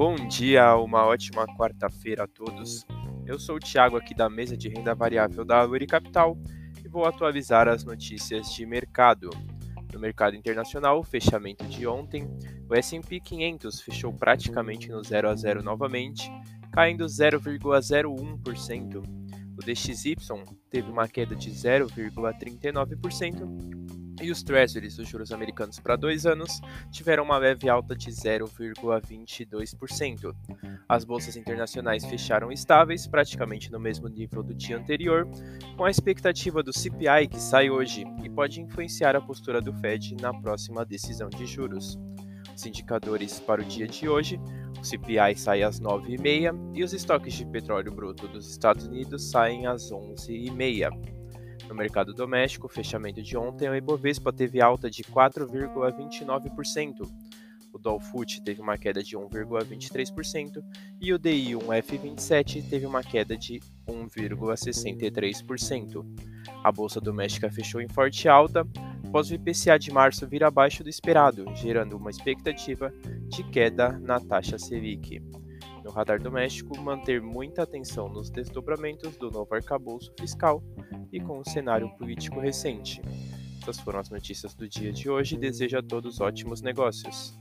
Bom dia, uma ótima quarta-feira a todos. Eu sou o Thiago aqui da mesa de renda variável da Uri Capital e vou atualizar as notícias de mercado. No mercado internacional, fechamento de ontem, o S&P 500 fechou praticamente no 0 a 0 novamente, caindo 0,01%. O DXY teve uma queda de 0,39% e os Treasuries, os juros americanos para dois anos, tiveram uma leve alta de 0,22%. As bolsas internacionais fecharam estáveis, praticamente no mesmo nível do dia anterior, com a expectativa do CPI que sai hoje e pode influenciar a postura do Fed na próxima decisão de juros. Os indicadores para o dia de hoje, o CPI sai às 9h30 e os estoques de petróleo bruto dos Estados Unidos saem às 11h30. No mercado doméstico, fechamento de ontem, o Ibovespa teve alta de 4,29%. O Dow Foot teve uma queda de 1,23% e o DI1F27 teve uma queda de 1,63%. A bolsa doméstica fechou em forte alta, após o IPCA de março vir abaixo do esperado, gerando uma expectativa de queda na taxa Selic no radar doméstico manter muita atenção nos desdobramentos do novo arcabouço fiscal e com o cenário político recente. Essas foram as notícias do dia de hoje. Desejo a todos ótimos negócios.